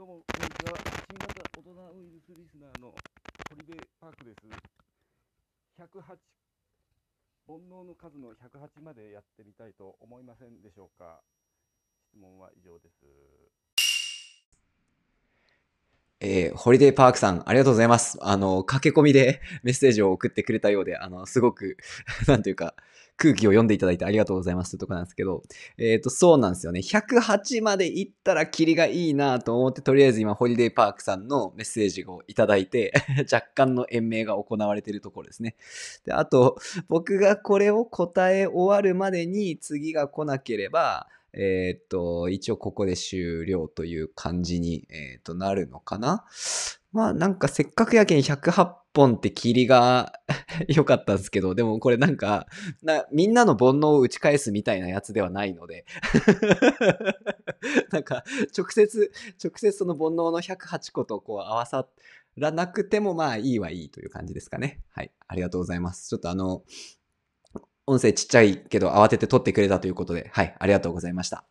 どうも、こんにちは。新型大人ウイルスリスナーの堀部パークです。108、煩悩の数の108までやってみたいと思いませんでしょうか？質問は以上です。えー、ホリデーパークさん、ありがとうございます。あの、駆け込みで メッセージを送ってくれたようで、あの、すごく、なんていうか、空気を読んでいただいてありがとうございますというとこなんですけど、えっ、と、そうなんですよね。108まで行ったらキリがいいなと思って、とりあえず今、ホリデーパークさんのメッセージをいただいて、若干の延命が行われているところですね。で、あと、僕がこれを答え終わるまでに次が来なければ、えっ、と、一応ここで終了という感じに、えっ、と、なるのかな？まあなんかせっかくやけん108本って霧が 良かったんですけど、でもこれなんか、みんなの煩悩を打ち返すみたいなやつではないので、なんか直接、直接その煩悩の108個とこう合わさらなくてもまあいいはいいという感じですかね。はい。ありがとうございます。ちょっとあの、音声ちっちゃいけど慌てて撮ってくれたということで、はい。ありがとうございました。